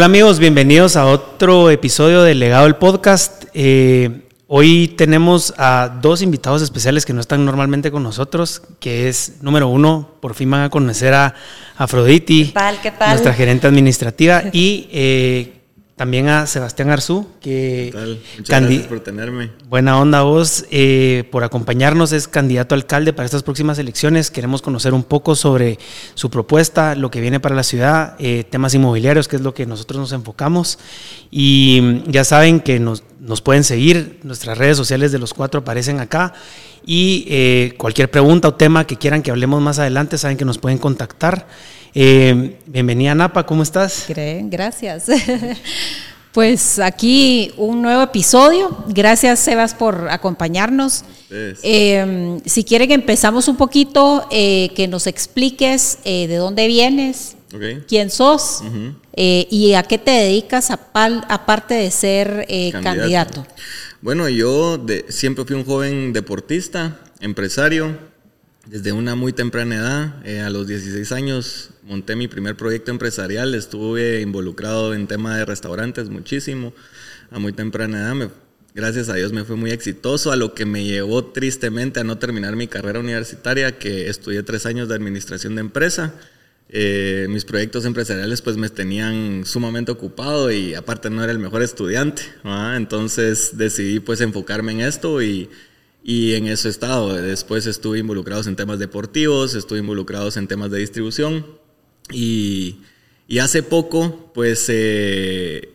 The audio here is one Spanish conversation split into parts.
Hola amigos, bienvenidos a otro episodio del Legado del Podcast. Eh, hoy tenemos a dos invitados especiales que no están normalmente con nosotros, que es, número uno, por fin van a conocer a Afroditi, nuestra gerente administrativa, y eh, también a Sebastián Arzú, que... Muchas gracias por tenerme. Buena onda vos, eh, por acompañarnos. Es candidato a alcalde para estas próximas elecciones. Queremos conocer un poco sobre su propuesta, lo que viene para la ciudad, eh, temas inmobiliarios, que es lo que nosotros nos enfocamos. Y mm, ya saben que nos, nos pueden seguir, nuestras redes sociales de los cuatro aparecen acá. Y eh, cualquier pregunta o tema que quieran que hablemos más adelante, saben que nos pueden contactar. Eh, bienvenida Napa, ¿cómo estás? Gracias. Pues aquí un nuevo episodio. Gracias Sebas por acompañarnos. Eh, si quieren empezamos un poquito, eh, que nos expliques de dónde vienes, quién sos y a qué te dedicas aparte de ser candidato. Bueno, yo siempre fui un joven deportista, empresario. Desde una muy temprana edad, a los 16 años, monté mi primer proyecto empresarial, estuve involucrado en tema de restaurantes muchísimo, a muy temprana edad, gracias a Dios me fue muy exitoso, a lo que me llevó tristemente a no terminar mi carrera universitaria, que estudié tres años de administración de empresa. Eh, mis proyectos empresariales pues me tenían sumamente ocupado y aparte no era el mejor estudiante, entonces decidí pues enfocarme en esto y, y en eso he estado. Después estuve involucrado en temas deportivos, estuve involucrado en temas de distribución y, hace poco, pues eh,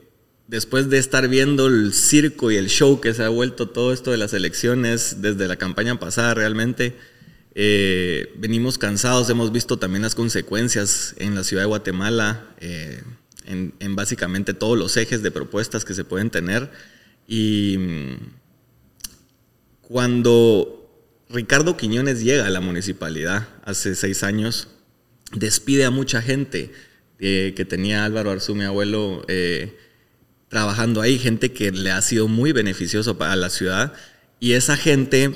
después de estar viendo el circo y el show que se ha vuelto todo esto de las elecciones desde la campaña pasada realmente, eh, venimos cansados, hemos visto también las consecuencias en la ciudad de Guatemala, eh, en, en, básicamente todos los ejes de propuestas que se pueden tener. Y cuando Ricardo Quiñones llega a la municipalidad hace seis años, despide a mucha gente eh, que tenía Álvaro Arzú, mi abuelo, eh, trabajando ahí, gente que le ha sido muy beneficioso para la ciudad, y esa gente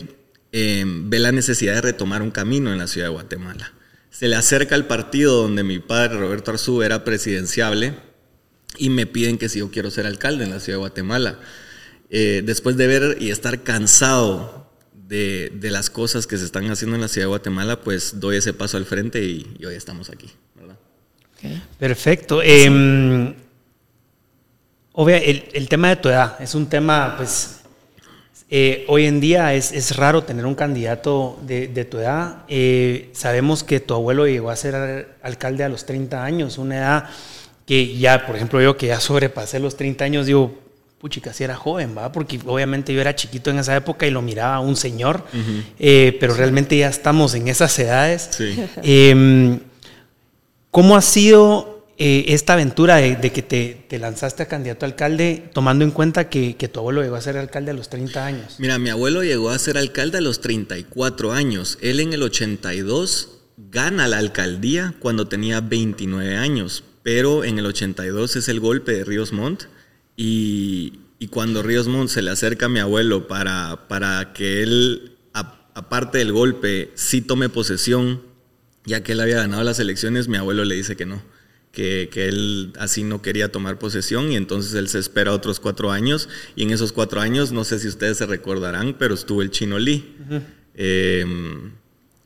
eh, ve la necesidad de retomar un camino en la ciudad de Guatemala. Se le acerca al partido donde mi padre Roberto Arzú era presidenciable y me piden que si yo quiero ser alcalde en la ciudad de Guatemala. Después de ver y estar cansado de, de, las cosas que se están haciendo en la ciudad de Guatemala, pues doy ese paso al frente y, hoy estamos aquí, ¿verdad? Perfecto. Eh, obvio, el, el, tema de tu edad es un tema, pues, eh, hoy en día es, es, raro tener un candidato de, de tu edad. Eh, sabemos que tu abuelo llegó a ser alcalde a los 30 años, una edad que ya, por ejemplo, yo que ya sobrepasé los 30 años, digo, puchica, si era joven, ¿va? Porque obviamente yo era chiquito en esa época y lo miraba un señor, eh, pero realmente ya estamos en esas edades. Em, ¿Cómo ha sido eh, esta aventura de, que te, lanzaste a candidato a alcalde, tomando en cuenta que, tu abuelo llegó a ser alcalde a los 30 años? Mira, mi abuelo llegó a ser alcalde a los 34 años. Él en el 82 gana la alcaldía cuando tenía 29 años, pero en el 82 es el golpe de Ríos Montt y, cuando Ríos Montt se le acerca a mi abuelo para, para que él, aparte del golpe, sí tome posesión, ya que él había ganado las elecciones, mi abuelo le dice que no, que, que, él así no quería tomar posesión y entonces él se espera otros cuatro años y en esos cuatro años, no sé si ustedes se recordarán, pero estuvo el Chino Lee. Em,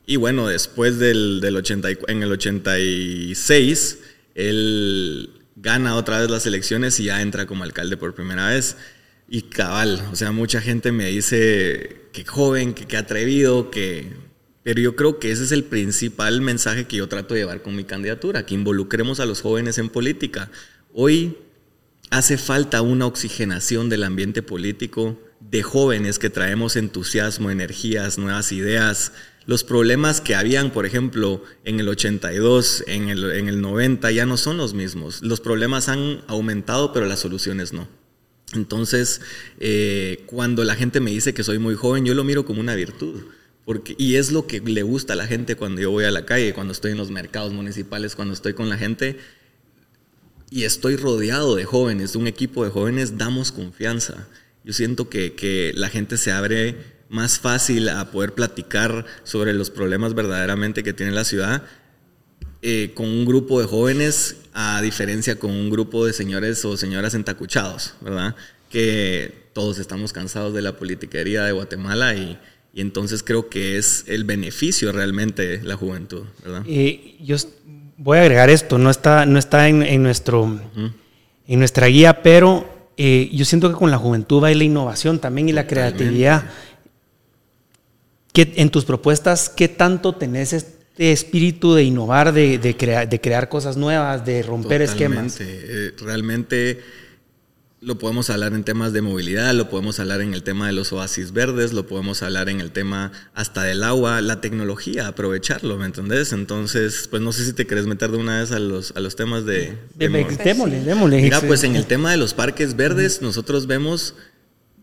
y bueno, después del, del 80, en el 86, él gana otra vez las elecciones y ya entra como alcalde por primera vez. Y cabal, o sea, mucha gente me dice que joven, que, atrevido, que... Pero yo creo que ese es el principal mensaje que yo trato de llevar con mi candidatura, que involucremos a los jóvenes en política. Hoy hace falta una oxigenación del ambiente político de jóvenes que traemos entusiasmo, energías, nuevas ideas, los problemas que habían, por ejemplo, en el 82, en el, en el 90, ya no son los mismos. Los problemas han aumentado, pero las soluciones no. Entonces, eh, cuando la gente me dice que soy muy joven, yo lo miro como una virtud. Porque, y es lo que le gusta a la gente cuando yo voy a la calle, cuando estoy en los mercados municipales, cuando estoy con la gente y estoy rodeado de jóvenes, de un equipo de jóvenes, damos confianza. Yo siento que, que la gente se abre más fácil a poder platicar sobre los problemas verdaderamente que tiene la ciudad eh, con un grupo de jóvenes a diferencia con un grupo de señores o señoras entacuchados, ¿verdad? Que todos estamos cansados de la politiquería de Guatemala y, entonces creo que es el beneficio realmente la juventud, ¿verdad? Y yo voy a agregar esto, no está, no está en, nuestro, en nuestra guía, pero eh, yo siento que con la juventud va la innovación también y la creatividad. En tus propuestas, ¿qué tanto tenés este espíritu de innovar, de, de, de crear cosas nuevas, de romper esquemas. Eh, realmente lo podemos hablar en temas de movilidad, lo podemos hablar en el tema de los oasis verdes, lo podemos hablar en el tema hasta del agua, la tecnología, aprovecharlo, ¿me entendés? Entonces, pues no sé si te querés meter de una vez a los, a los temas de... démosle, démosle. Mira, pues en el tema de los parques verdes, nosotros vemos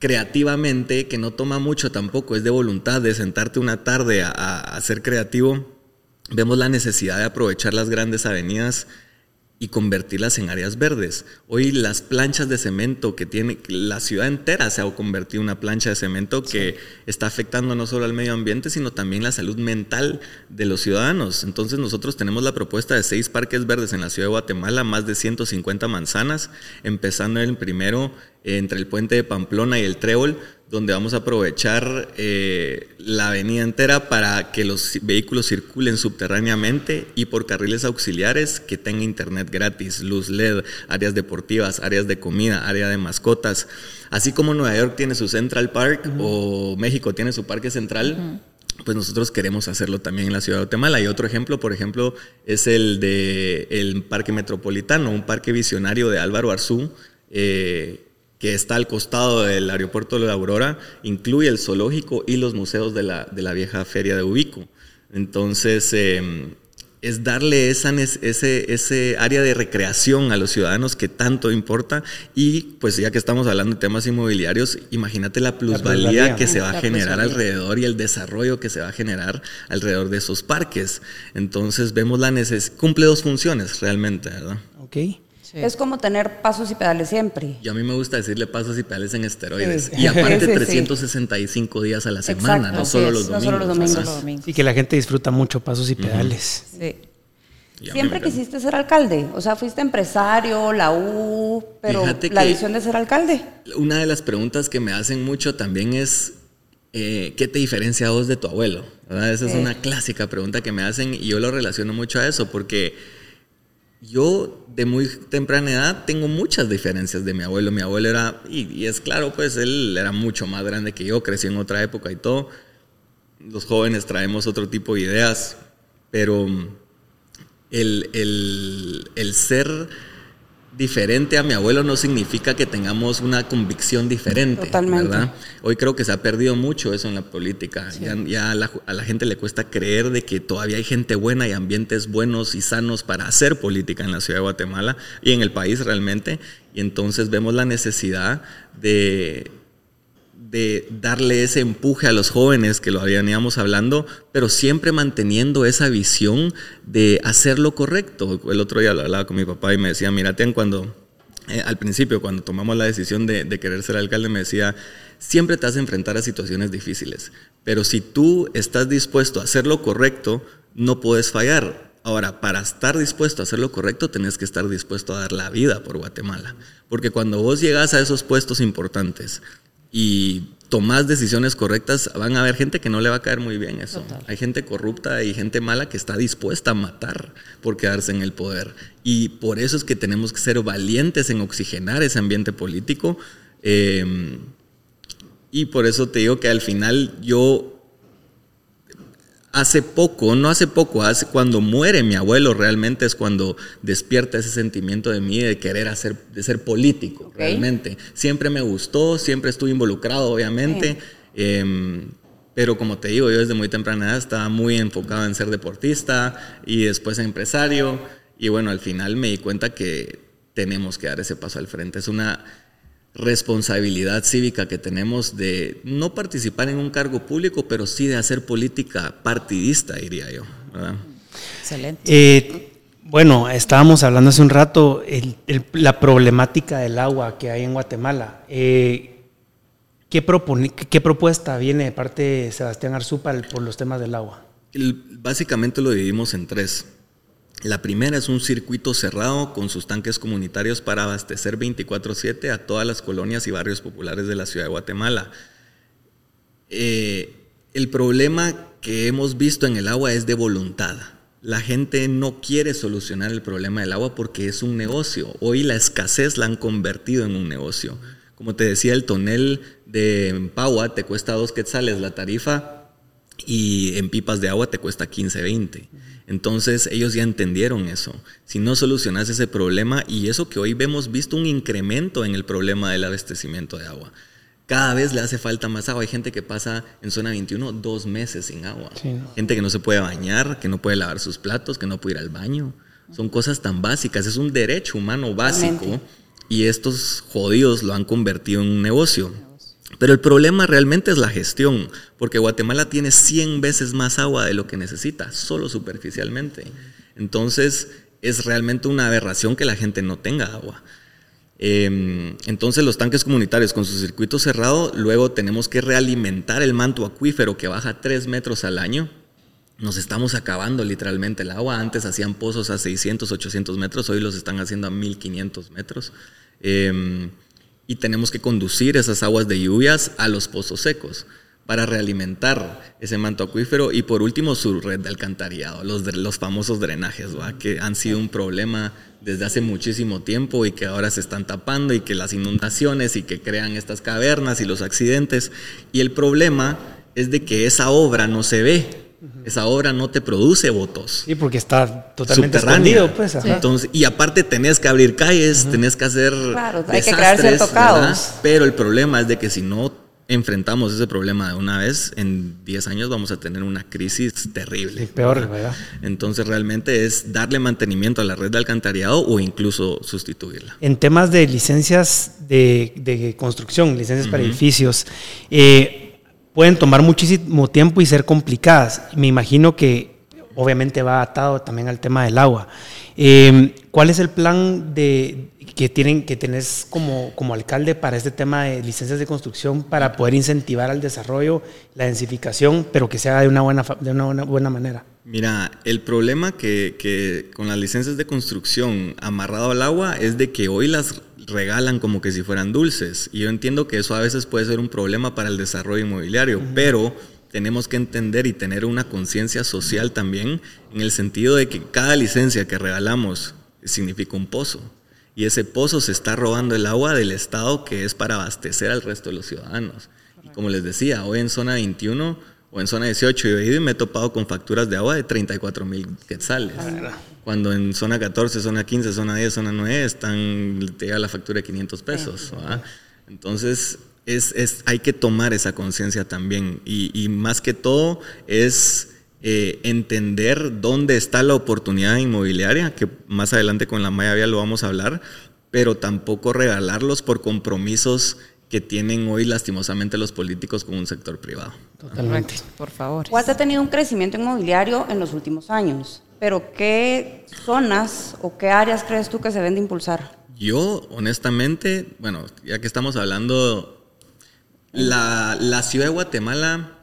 creativamente, que no toma mucho tampoco, es de voluntad de sentarte una tarde a, a ser creativo vemos la necesidad de aprovechar las grandes avenidas y convertirlas en áreas verdes. Hoy las planchas de cemento que tiene la ciudad entera se ha convertido en una plancha de cemento que está afectando no solo al medio ambiente, sino también la salud mental de los ciudadanos. Entonces nosotros tenemos la propuesta de seis parques verdes en la ciudad de Guatemala, más de 150 manzanas, empezando el primero entre el puente de Pamplona y el Trébol, donde vamos a aprovechar eh, la avenida entera para que los vehículos circulen subterráneamente y por carriles auxiliares que tengan internet gratis, luz LED, áreas deportivas, áreas de comida, área de mascotas. Así como Nueva York tiene su Central Park o México tiene su parque central. Pues nosotros queremos hacerlo también en la ciudad de Guatemala. Y otro ejemplo, por ejemplo, es el de el Parque Metropolitano, un parque visionario de Álvaro Arzú, eh, que está al costado del aeropuerto de la Aurora, incluye el zoológico y los museos de la, de la vieja feria de Ubico. Entonces, em, es darle esa, ese, ese área de recreación a los ciudadanos que tanto importa y pues ya que estamos hablando de temas inmobiliarios, imagínate la plusvalía, que se va a generar alrededor y el desarrollo que se va a generar alrededor de esos parques. Entonces vemos la necesidad, cumple dos funciones realmente, ¿verdad? Ok. Es como tener pasos y pedales siempre. Y a mí me gusta decirle pasos y pedales en esteroides. Y aparte 365 días a la semana, no, solo los, domingos, no solo los domingos. Y que la gente disfruta mucho pasos y pedales. Sí. Siempre quisiste ser alcalde, o sea, fuiste empresario, la U, pero la visión de ser alcalde. Una de las preguntas que me hacen mucho también es, eh, ¿qué te diferencia a vos de tu abuelo? Esa es una clásica pregunta que me hacen y yo lo relaciono mucho a eso porque yo de muy temprana edad tengo muchas diferencias de mi abuelo. Mi abuelo era, y, es claro, pues él era mucho más grande que yo, creció en otra época y todo. Los jóvenes traemos otro tipo de ideas, pero el, el, el ser diferente a mi abuelo no significa que tengamos una convicción diferente, ¿verdad? Hoy creo que se ha perdido mucho eso en la política. Ya, a, la, gente le cuesta creer de que todavía hay gente buena y ambientes buenos y sanos para hacer política en la ciudad de Guatemala y en el país realmente. Y entonces vemos la necesidad de de darle ese empuje a los jóvenes que lo habíamos hablando, pero siempre manteniendo esa visión de hacer lo correcto. El otro día lo hablaba con mi papá y me decía, mira, cuando eh, al principio, cuando tomamos la decisión de, de, querer ser alcalde, me decía, siempre te vas a enfrentar a situaciones difíciles, pero si tú estás dispuesto a hacer lo correcto, no puedes fallar. Ahora, para estar dispuesto a hacer lo correcto, tenés que estar dispuesto a dar la vida por Guatemala. Porque cuando vos llegas a esos puestos importantes, y tomás decisiones correctas, van a haber gente que no le va a caer muy bien eso. Hay gente corrupta y gente mala que está dispuesta a matar por quedarse en el poder. Y por eso es que tenemos que ser valientes en oxigenar ese ambiente político. Eh, y por eso te digo que al final yo hace poco, no hace poco, hace cuando muere mi abuelo realmente es cuando despierta ese sentimiento de mí de querer hacer, de ser político, realmente. Siempre me gustó, siempre estuve involucrado, obviamente. Em, pero como te digo, yo desde muy temprana edad estaba muy enfocado en ser deportista y después empresario. Y bueno, al final me di cuenta que tenemos que dar ese paso al frente. Es una responsabilidad cívica que tenemos de no participar en un cargo público, pero sí de hacer política partidista, diría yo. Excelente. Eh, bueno, estábamos hablando hace un rato la problemática del agua que hay en Guatemala. Eh, ¿qué, ¿qué, propuesta viene de parte de Sebastián Arzúpal por los temas del agua? básicamente lo dividimos en tres. La primera es un circuito cerrado con sus tanques comunitarios para abastecer 24/7 a todas las colonias y barrios populares de la ciudad de Guatemala. Eh, el problema que hemos visto en el agua es de voluntad. La gente no quiere solucionar el problema del agua porque es un negocio. Hoy la escasez la han convertido en un negocio. Como te decía, el tonel de Pagua te cuesta dos quetzales la tarifa y en pipas de agua te cuesta 15, 20. Entonces ellos ya entendieron eso. Si no solucionas ese problema, y eso que hoy vemos visto un incremento en el problema del abastecimiento de agua. Cada vez le hace falta más agua. Hay gente que pasa en zona 21 dos meses sin agua. Gente que no se puede bañar, que no puede lavar sus platos, que no puede ir al baño. Son cosas tan básicas. Es un derecho humano básico. Y estos jodidos lo han convertido en un negocio. Pero el problema realmente es la gestión, porque Guatemala tiene 100 veces más agua de lo que necesita, solo superficialmente. Entonces es realmente una aberración que la gente no tenga agua. Em, entonces los tanques comunitarios con su circuito cerrado, luego tenemos que realimentar el manto acuífero que baja 3 metros al año. Nos estamos acabando literalmente el agua. Antes hacían pozos a 600, 800 metros, hoy los están haciendo a 1500 metros. Em, y tenemos que conducir esas aguas de lluvias a los pozos secos para realimentar ese manto acuífero y por último su red de alcantarillado, los, los famosos drenajes, que han sido un problema desde hace muchísimo tiempo y que ahora se están tapando y que las inundaciones y que crean estas cavernas y los accidentes. Y el problema es de que esa obra no se ve, esa obra no te produce votos. Sí, porque está totalmente escondido, pues. Entonces, y aparte tenés que abrir calles, tenés que hacer claro, hay que crear cierto caos. Pero el problema es de que si no enfrentamos ese problema de una vez, en 10 años vamos a tener una crisis terrible. peor, ¿verdad? Entonces realmente es darle mantenimiento a la red de alcantarillado o incluso sustituirla. En temas de licencias de, construcción, licencias para edificios, eh, pueden tomar muchísimo tiempo y ser complicadas. Me imagino que obviamente va atado también al tema del agua. Em, ¿Cuál es el plan de, que tienen que tenés como, como alcalde para este tema de licencias de construcción para poder incentivar al desarrollo, la densificación, pero que se haga de una buena, de una buena, manera? Mira, el problema que, que con las licencias de construcción amarrado al agua es de que hoy las regalan como que si fueran dulces. Y yo entiendo que eso a veces puede ser un problema para el desarrollo inmobiliario, pero tenemos que entender y tener una conciencia social también en el sentido de que cada licencia que regalamos significa un pozo. Y ese pozo se está robando el agua del Estado que es para abastecer al resto de los ciudadanos. Y como les decía, hoy en zona 21 o en zona 18 yo he ido y me he topado con facturas de agua de 34 mil quetzales. Cuando en zona 14, zona 15, zona 10, zona 9 están, te llega la factura de 500 pesos. Entonces, es, es, hay que tomar esa conciencia también. Y, más que todo es eh, entender dónde está la oportunidad inmobiliaria, que más adelante con la Maya Vía lo vamos a hablar, pero tampoco regalarlos por compromisos que tienen hoy lastimosamente los políticos con un sector privado. Totalmente. Por favor. ¿Cuál ha tenido un crecimiento inmobiliario en los últimos años, pero ¿qué zonas o qué áreas crees tú que se deben de impulsar? Yo, honestamente, bueno, ya que estamos hablando, la, la ciudad de Guatemala,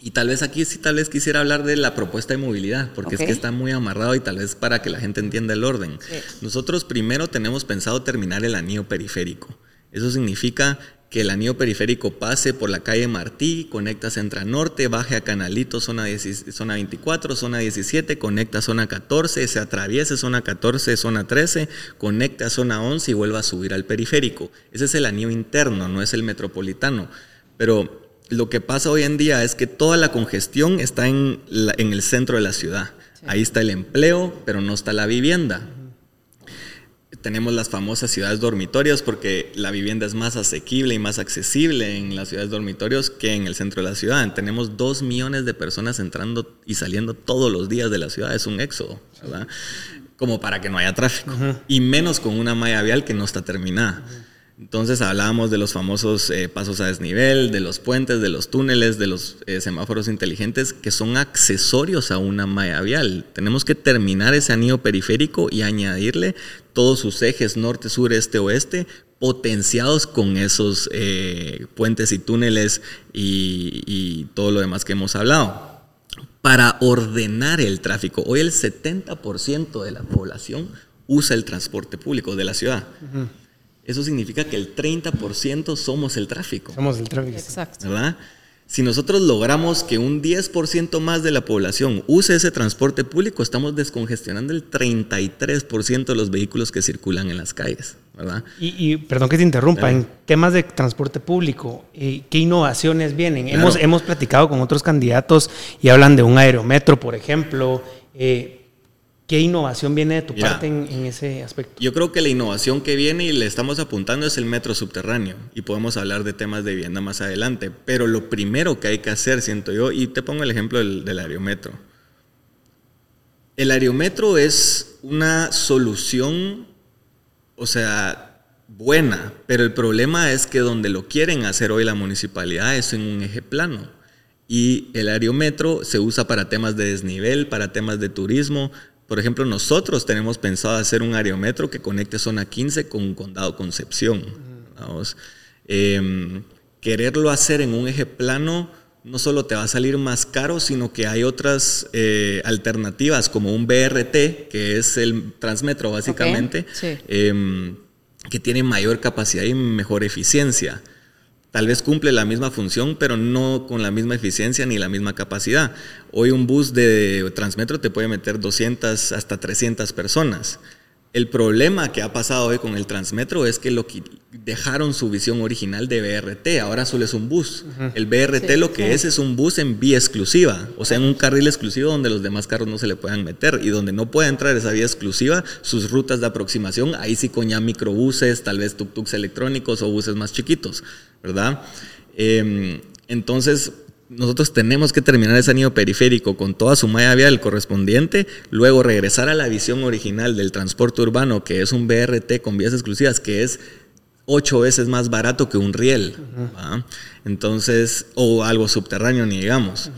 y tal vez aquí sí, tal vez quisiera hablar de la propuesta de movilidad, porque es que está muy amarrado y tal vez para que la gente entienda el orden. Nosotros primero tenemos pensado terminar el anillo periférico. Eso significa que el anillo periférico pase por la calle Martí, conecta Centra Norte, baje a Canalito, zona, zona 24, zona 17, conecta zona 14, se atraviese zona 14, zona 13, conecta a zona 11 y vuelva a subir al periférico. Ese es el anillo interno, no es el metropolitano. Pero lo que pasa hoy en día es que toda la congestión está en, en el centro de la ciudad. Ahí está el empleo, pero no está la vivienda tenemos las famosas ciudades dormitorios porque la vivienda es más asequible y más accesible en las ciudades dormitorios que en el centro de la ciudad. Tenemos dos millones de personas entrando y saliendo todos los días de la ciudad, es un éxodo, ¿verdad? Como para que no haya tráfico. Y menos con una malla vial que no está terminada. Entonces hablábamos de los famosos eh, pasos a desnivel, de los puentes, de los túneles, de los eh, semáforos inteligentes que son accesorios a una malla vial. Tenemos que terminar ese anillo periférico y añadirle todos sus ejes norte, sur, este, oeste potenciados con esos eh, puentes y túneles y, y todo lo demás que hemos hablado. para ordenar el tráfico. Hoy el 70% de la población usa el transporte público de la ciudad. Eso significa que el 30% somos el tráfico. Somos el tráfico. Exacto. ¿Verdad? Si nosotros logramos que un 10% más de la población use ese transporte público, estamos descongestionando el 33% de los vehículos que circulan en las calles, ¿verdad? Y, perdón que te interrumpa, en temas de transporte público, eh, ¿qué innovaciones vienen? Hemos, hemos platicado con otros candidatos y hablan de un aerometro, por ejemplo. Eh, ¿Qué innovación viene de tu parte en, ese aspecto? Yo creo que la innovación que viene y le estamos apuntando es el metro subterráneo y podemos hablar de temas de vivienda más adelante, pero lo primero que hay que hacer, siento yo, y te pongo el ejemplo del, del aerometro. El aerometro es una solución, o sea, buena, pero el problema es que donde lo quieren hacer hoy la municipalidad es en un eje plano. Y el aerometro se usa para temas de desnivel, para temas de turismo, por ejemplo, nosotros tenemos pensado hacer un aerometro que conecte zona 15 con Condado Concepción. Vamos. Em, quererlo hacer en un eje plano no solo te va a salir más caro, sino que hay otras eh, alternativas como un BRT, que es el Transmetro básicamente, em, que tiene mayor capacidad y mejor eficiencia tal vez cumple la misma función, pero no con la misma eficiencia ni la misma capacidad. Hoy un bus de Transmetro te puede meter 200 hasta 300 personas. El problema que ha pasado hoy con el Transmetro es que lo dejaron su visión original de BRT, ahora solo es un bus. El BRT lo que es es un bus en vía exclusiva, o sea, en un carril exclusivo donde los demás carros no se le puedan meter y donde no puede entrar esa vía exclusiva, sus rutas de aproximación, ahí sí con ya microbuses, tal vez tuk-tuks electrónicos o buses más chiquitos, ¿verdad? Em, entonces, nosotros tenemos que terminar ese anillo periférico con toda su malla vial correspondiente, luego regresar a la visión original del transporte urbano, que es un BRT con vías exclusivas, que es ocho veces más barato que un riel, entonces, o algo subterráneo, ni digamos.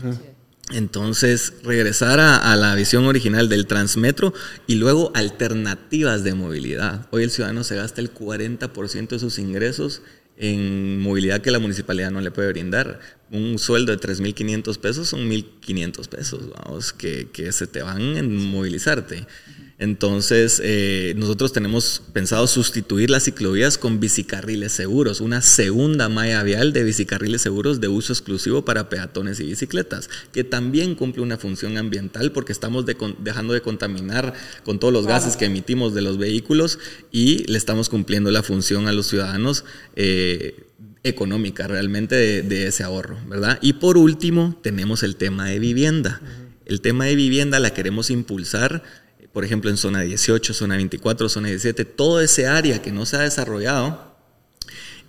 Entonces, regresar a, la visión original del Transmetro y luego alternativas de movilidad. Hoy el ciudadano se gasta el 40% de sus ingresos en movilidad que la municipalidad no le puede brindar. Un sueldo de 3.500 pesos son 1.500 pesos, vamos, que, que, se te van en movilizarte. Entonces, eh, nosotros tenemos pensado sustituir las ciclovías con bicicarriles seguros, una segunda malla vial de bicicarriles seguros de uso exclusivo para peatones y bicicletas, que también cumple una función ambiental porque estamos dejando de contaminar con todos los gases que emitimos de los vehículos y le estamos cumpliendo la función a los ciudadanos. Eh, económica realmente de, ese ahorro, ¿verdad? Y por último, tenemos el tema de vivienda. El tema de vivienda la queremos impulsar por ejemplo, en zona 18, zona 24, zona 17, todo ese área que no se ha desarrollado,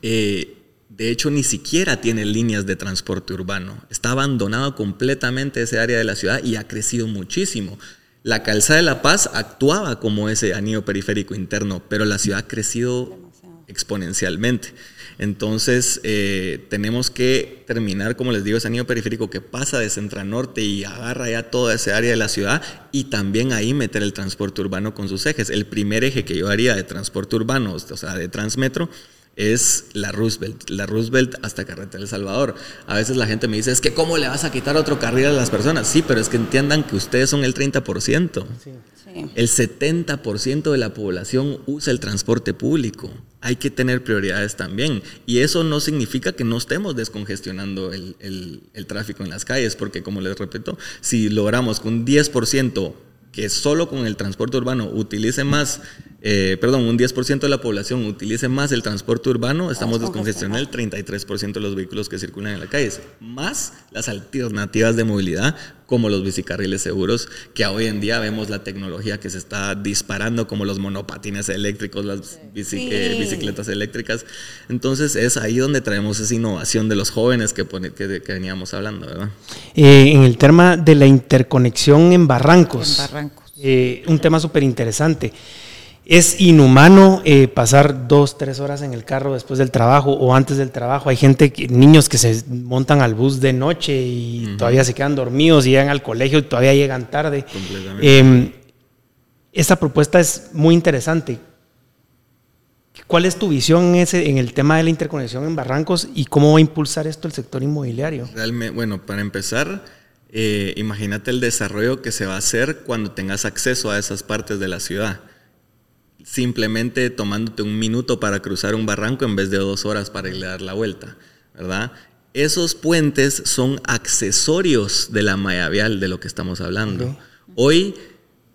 eh, de hecho ni siquiera tiene líneas de transporte urbano. Está abandonado completamente ese área de la ciudad y ha crecido muchísimo. La calzada de La Paz actuaba como ese anillo periférico interno, pero la ciudad ha crecido exponencialmente. Entonces, eh, tenemos que terminar, como les digo, ese anillo periférico que pasa de Centro Norte y agarra ya toda esa área de la ciudad y también ahí meter el transporte urbano con sus ejes. El primer eje que yo haría de transporte urbano, o sea, de Transmetro, es la Roosevelt, la Roosevelt hasta Carretera El Salvador. A veces la gente me dice, es que ¿cómo le vas a quitar otro carril a las personas? Sí, pero es que entiendan que ustedes son el 30%. El 70% de la población usa el transporte público. Hay que tener prioridades también. Y eso no significa que no estemos descongestionando el, el tráfico en las calles, porque como les repito, si logramos que un 10% que solo con el transporte urbano utilice más eh, perdón, un 10% de la población utilice más el transporte urbano, estamos descongestionando el 33% de los vehículos que circulan en la calle, más las alternativas de movilidad como los bicicarriles seguros, que hoy en día vemos la tecnología que se está disparando, como los monopatines eléctricos, las eh, bicicletas eléctricas. Entonces es ahí donde traemos esa innovación de los jóvenes que, que, veníamos hablando, ¿verdad? Eh, en el tema de la interconexión en barrancos, en barrancos. un tema súper interesante. Es inhumano eh, pasar dos, tres horas en el carro después del trabajo o antes del trabajo. Hay gente, niños que se montan al bus de noche y todavía se quedan dormidos y llegan al colegio y todavía llegan tarde. Eh, esta propuesta es muy interesante. ¿Cuál es tu visión en, ese, en el tema de la interconexión en barrancos y cómo va a impulsar esto el sector inmobiliario? Realmente, bueno, para empezar, eh, imagínate el desarrollo que se va a hacer cuando tengas acceso a esas partes de la ciudad. Simplemente tomándote un minuto para cruzar un barranco en vez de dos horas para ir a dar la vuelta, ¿verdad? Esos puentes son accesorios de la malla vial de lo que estamos hablando. Hoy,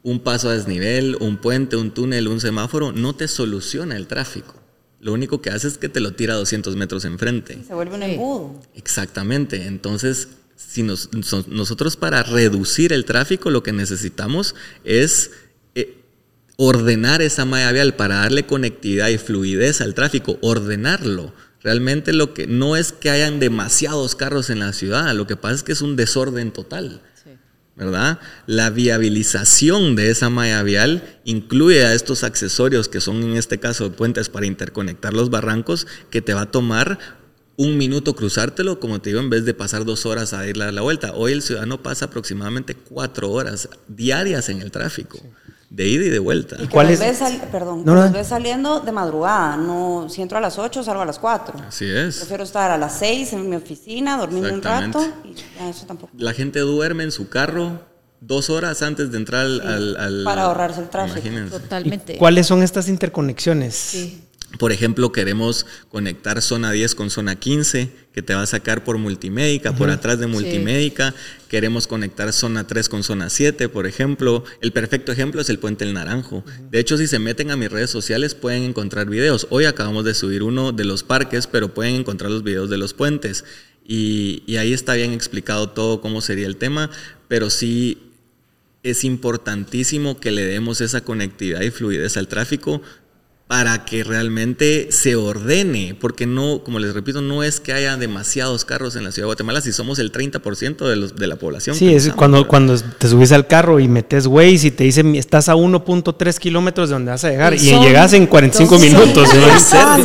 un paso a desnivel, un puente, un túnel, un semáforo, no te soluciona el tráfico. Lo único que hace es que te lo tira 200 metros enfrente. Se vuelve un embudo. Exactamente. Entonces, si nosotros para reducir el tráfico lo que necesitamos es ordenar esa malla vial para darle conectividad y fluidez al tráfico, ordenarlo. Realmente lo que no es que hayan demasiados carros en la ciudad, lo que pasa es que es un desorden total. ¿verdad? La viabilización de esa malla vial incluye a estos accesorios que son en este caso puentes para interconectar los barrancos que te va a tomar un minuto cruzártelo, como te digo, en vez de pasar dos horas a ir a la vuelta. Hoy el ciudadano pasa aproximadamente cuatro horas diarias en el tráfico. De ida y de vuelta. ¿Y cuál es? perdón, no, ves saliendo de madrugada. No, si entro a las 8, salgo a las 4. Así es. Prefiero estar a las 6 en mi oficina, dormiendo un rato. Y eso tampoco. La gente duerme en su carro dos horas antes de entrar al, Para ahorrarse el tráfico. Totalmente. ¿Cuáles son estas interconexiones? Sí. Por ejemplo, queremos conectar zona 10 con zona 15, que te va a sacar por multimédica, por atrás de multimédica. Queremos conectar zona 3 con zona 7, por ejemplo. El perfecto ejemplo es el puente El Naranjo. De hecho, si se meten a mis redes sociales pueden encontrar videos. Hoy acabamos de subir uno de los parques, pero pueden encontrar los videos de los puentes. Y, y ahí está bien explicado todo cómo sería el tema, pero sí es importantísimo que le demos esa conectividad y fluidez al tráfico para que realmente se ordene, porque no, como les repito, no es que haya demasiados carros en la ciudad de Guatemala, si somos el 30% de, los, de la población. Sí, es cuando, cuando te subes al carro y metes Waze y te dicen, estás a 1.3 kilómetros de donde vas a llegar, y, llegas en 45 minutos.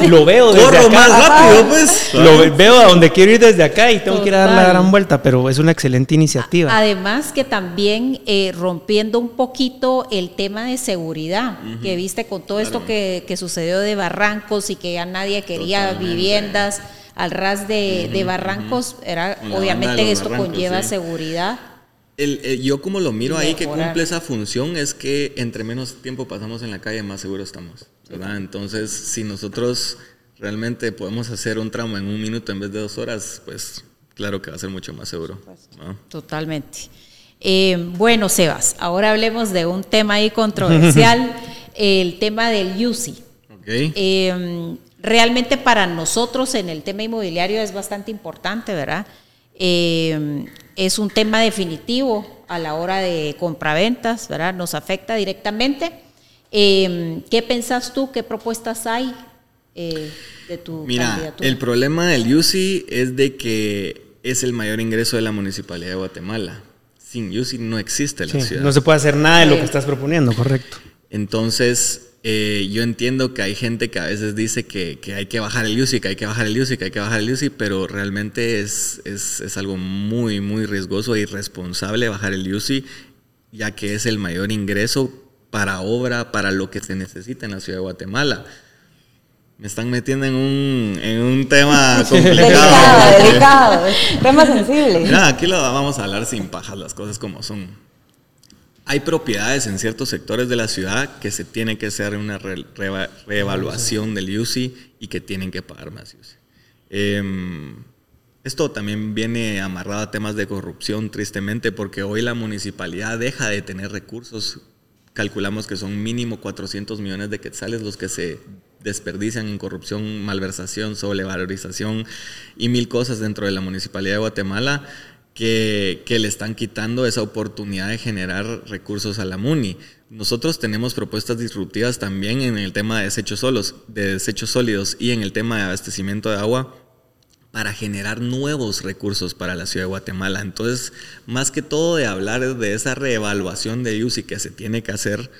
lo veo desde Corro más rápido, pues. Lo veo a donde quiero ir desde acá y tengo que ir a dar la gran vuelta, pero es una excelente iniciativa. Además que también eh, rompiendo un poquito el tema de seguridad, que viste con todo esto que que sucedió de Barrancos y que ya nadie quería viviendas al ras de, Barrancos, era obviamente esto conlleva seguridad. yo como lo miro ahí que cumple esa función es que entre menos tiempo pasamos en la calle, más seguros estamos. ¿verdad? Entonces, si nosotros realmente podemos hacer un tramo en un minuto en vez de dos horas, pues claro que va a ser mucho más seguro. Totalmente. Eh, bueno, Sebas, ahora hablemos de un tema ahí controversial. el tema del UCI. Em, realmente para nosotros en el tema inmobiliario es bastante importante, ¿verdad? Em, es un tema definitivo a la hora de compraventas, ¿verdad? Nos afecta directamente. Em, ¿Qué pensás tú? ¿Qué propuestas hay eh, de tu Mira, el problema del UCI es de que es el mayor ingreso de la Municipalidad de Guatemala. Sin UCI no existe la ciudad. No se puede hacer nada de lo que estás proponiendo, correcto. Entonces, eh, yo entiendo que hay gente que a veces dice que, hay que bajar el UCI, que hay que bajar el UCI, que hay que bajar el UCI, pero realmente es, es, algo muy, muy riesgoso e irresponsable bajar el UCI, ya que es el mayor ingreso para obra, para lo que se necesita en la ciudad de Guatemala. Me están metiendo en un, en un tema complicado. delicado, delicado, tema sensible. aquí lo vamos a hablar sin pajas, las cosas como son hay propiedades en ciertos sectores de la ciudad que se tiene que hacer una reevaluación del UCI y que tienen que pagar más UCI. Em, esto también viene amarrado a temas de corrupción, tristemente, porque hoy la municipalidad deja de tener recursos. Calculamos que son mínimo 400 millones de quetzales los que se desperdician en corrupción, malversación, sobrevalorización y mil cosas dentro de la municipalidad de Guatemala que, le están quitando esa oportunidad de generar recursos a la MUNI. Nosotros tenemos propuestas disruptivas también en el tema de desechos, sólidos y en el tema de abastecimiento de agua para generar nuevos recursos para la ciudad de Guatemala. Entonces, más que todo de hablar de esa reevaluación de UCI que se tiene que hacer,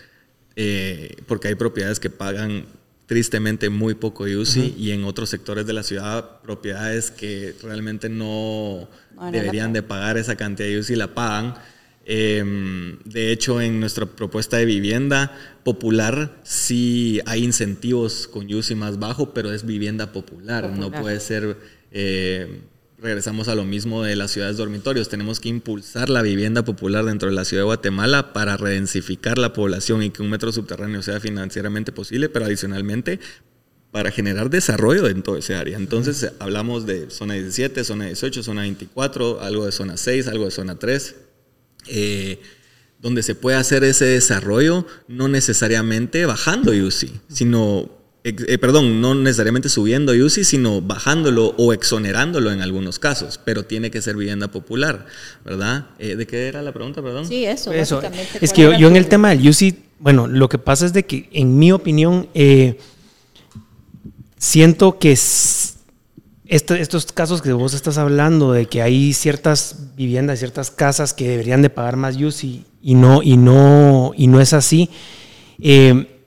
eh, porque hay propiedades que pagan tristemente muy poco UCI y en otros sectores de la ciudad propiedades que realmente no, deberían de pagar esa cantidad de UCI la pagan. Em, de hecho, en nuestra propuesta de vivienda popular sí hay incentivos con UCI más bajo, pero es vivienda popular, no puede ser eh, regresamos a lo mismo de las ciudades dormitorios. Tenemos que impulsar la vivienda popular dentro de la ciudad de Guatemala para redensificar la población y que un metro subterráneo sea financieramente posible, pero adicionalmente para generar desarrollo en todo ese área. Entonces hablamos de zona 17, zona 18, zona 24, algo de zona 6, algo de zona 3, eh, donde se puede hacer ese desarrollo no necesariamente bajando UCI, sino eh, perdón, no necesariamente subiendo UCI, sino bajándolo o exonerándolo en algunos casos, pero tiene que ser vivienda popular, ¿verdad? Eh, ¿De qué era la pregunta, perdón? Sí, eso. eso. Es que yo, en el tema del UCI, bueno, lo que pasa es de que, en mi opinión, eh, siento que estos casos que vos estás hablando, de que hay ciertas viviendas, ciertas casas que deberían de pagar más UCI y no, y no, y no es así. Eh,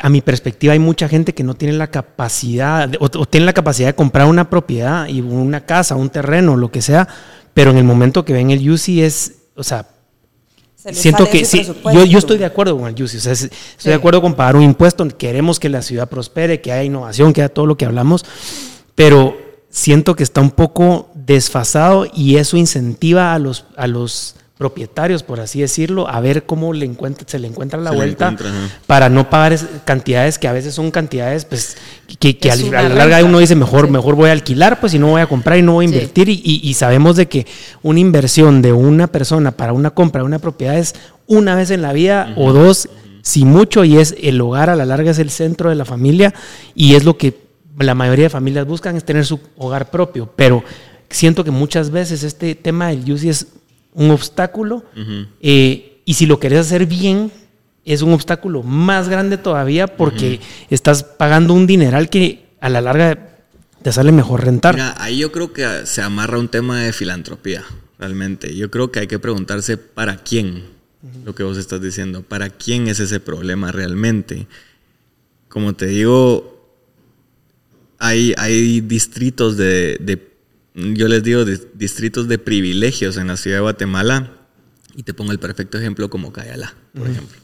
a mi perspectiva hay mucha gente que no tiene la capacidad o, tiene la capacidad de comprar una propiedad y una casa, un terreno, lo que sea, pero en el momento que ven el UCI es, o sea, siento que sí, yo, yo, estoy de acuerdo con el UCI, o sea, estoy de acuerdo con pagar un impuesto, queremos que la ciudad prospere, que haya innovación, que haya todo lo que hablamos, pero siento que está un poco desfasado y eso incentiva a los, a los propietarios, por así decirlo, a ver cómo le encuentra, se le encuentra la vuelta para no pagar cantidades que a veces son cantidades pues que, a, la larga uno dice mejor, mejor voy a alquilar pues y no voy a comprar y no voy a invertir y, sabemos de que una inversión de una persona para una compra de una propiedad es una vez en la vida o dos, si mucho, y es el hogar a la larga es el centro de la familia y es lo que la mayoría de familias buscan es tener su hogar propio, pero siento que muchas veces este tema del UCI es un obstáculo. Eh, y si lo querés hacer bien, es un obstáculo más grande todavía porque estás pagando un dineral que a la larga te sale mejor rentar. Mira, ahí yo creo que se amarra un tema de filantropía, realmente. Yo creo que hay que preguntarse para quién, lo que vos estás diciendo, para quién es ese problema realmente. Como te digo, hay, hay distritos de yo les digo distritos de privilegios en la ciudad de Guatemala y te pongo el perfecto ejemplo como Cayala, por ejemplo.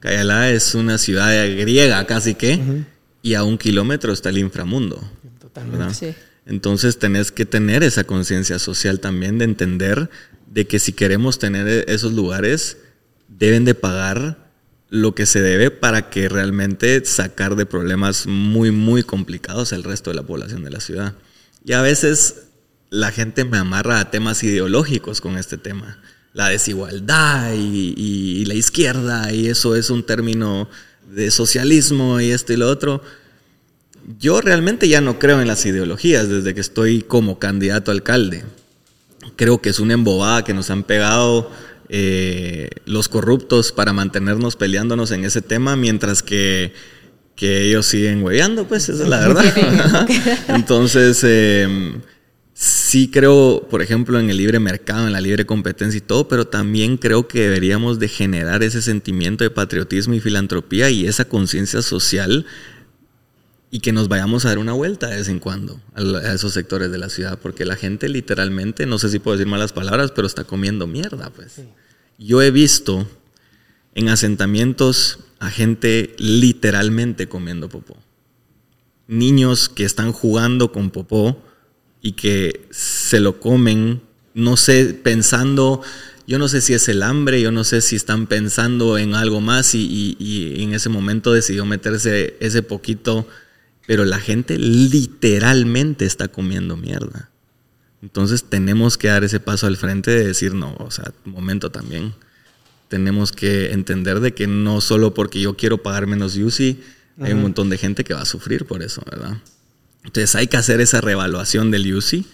Cayala es una ciudad griega casi que y a un kilómetro está el inframundo. Totalmente. Entonces tenés que tener esa conciencia social también de entender de que si queremos tener e-, esos lugares deben de pagar lo que se debe para que realmente sacar de problemas muy muy complicados el resto de la población de la ciudad. Y a veces la gente me amarra a temas ideológicos con este tema. La desigualdad y, la izquierda, y eso es un término de socialismo y esto y lo otro. Yo realmente ya no creo en las ideologías desde que estoy como candidato a alcalde. Creo que es una embobada que nos han pegado eh, los corruptos para mantenernos peleándonos en ese tema, mientras que, ellos siguen hueveando, pues esa es la verdad. Entonces, eh, sí creo, por ejemplo, en el libre mercado, en la libre competencia y todo, pero también creo que deberíamos de generar ese sentimiento de patriotismo y filantropía y esa conciencia social y que nos vayamos a dar una vuelta de vez en cuando a esos sectores de la ciudad, porque la gente literalmente, no sé si puedo decir malas palabras, pero está comiendo mierda, pues. Yo he visto en asentamientos a gente literalmente comiendo popó. Niños que están jugando con popó y que se lo comen, no sé, pensando, yo no sé si es el hambre, yo no sé si están pensando en algo más y, en ese momento decidió meterse ese poquito, pero la gente literalmente está comiendo mierda. Entonces tenemos que dar ese paso al frente de decir, no, o sea, momento también. Tenemos que entender de que no solo porque yo quiero pagar menos UCI, hay un montón de gente que va a sufrir por eso, ¿verdad? Entonces hay que hacer esa revaluación del UCI,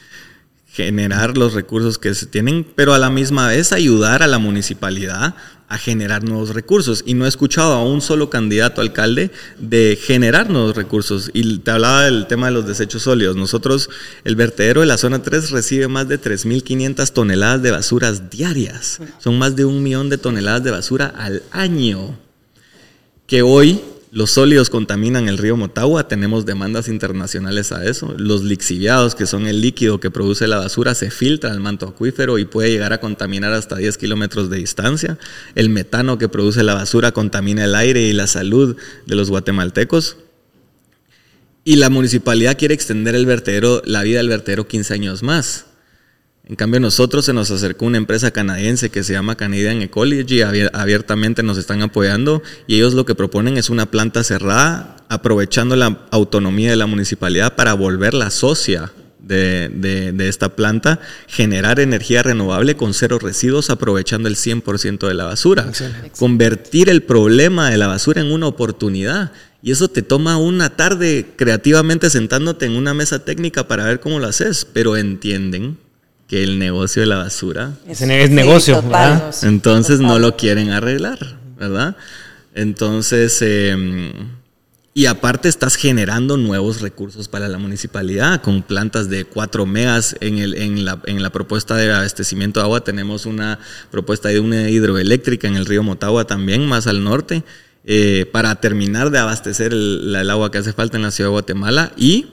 generar los recursos que se tienen, pero a la misma vez ayudar a la municipalidad a generar nuevos recursos. Y no he escuchado a un solo candidato alcalde de generar nuevos recursos. Y te hablaba del tema de los desechos sólidos. Nosotros, el vertedero de la zona 3 recibe más de 3.500 toneladas de basuras diarias. Son más de un millón de toneladas de basura al año. Que hoy los sólidos contaminan el río Motagua, tenemos demandas internacionales a eso. Los lixiviados, que son el líquido que produce la basura, se filtra al manto acuífero y puede llegar a contaminar hasta 10 kilómetros de distancia. El metano que produce la basura contamina el aire y la salud de los guatemaltecos. y la municipalidad quiere extender el vertedero, la vida del vertedero 15 años más. En cambio, nosotros se nos acercó una empresa canadiense que se llama Canadian Ecology, abiertamente nos están apoyando y ellos lo que proponen es una planta cerrada, aprovechando la autonomía de la municipalidad para volverla socia de, esta planta, generar energía renovable con cero residuos, aprovechando el 100% de la basura. Convertir el problema de la basura en una oportunidad. Y eso te toma una tarde creativamente sentándote en una mesa técnica para ver cómo lo haces, pero entienden que el negocio de la basura es, negocio, Entonces no lo quieren arreglar, ¿verdad? Entonces, em, y aparte estás generando nuevos recursos para la municipalidad con plantas de 4 megas en, el, en, la, en la propuesta de abastecimiento de agua. Tenemos una propuesta de una hidroeléctrica en el río Motagua también, más al norte, eh, para terminar de abastecer el, el, agua que hace falta en la ciudad de Guatemala y...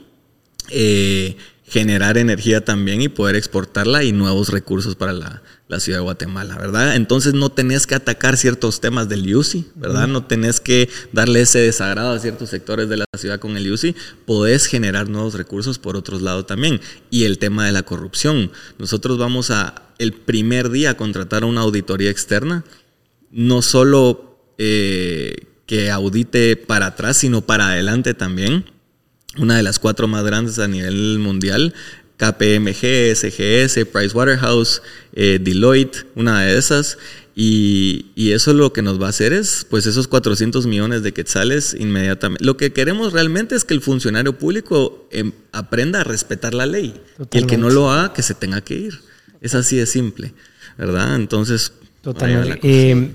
Eh, generar energía también y poder exportarla y nuevos recursos para la, ciudad de Guatemala, ¿verdad? Entonces no tenés que atacar ciertos temas del UCI, ¿verdad? No tenés que darle ese desagrado a ciertos sectores de la ciudad con el UCI, podés generar nuevos recursos por otros lados también. Y el tema de la corrupción. Nosotros vamos a el primer día a contratar una auditoría externa, no solo eh, que audite para atrás, sino para adelante también una de las cuatro más grandes a nivel mundial. KPMG, SGS, Pricewaterhouse, eh, Deloitte, una de esas. Y, eso lo que nos va a hacer es, pues esos 400 millones de quetzales inmediatamente. Lo que queremos realmente es que el funcionario público em, aprenda a respetar la ley. Y el que no lo haga, que se tenga que ir. Es así de simple, ¿verdad? Entonces... Totalmente. Eh,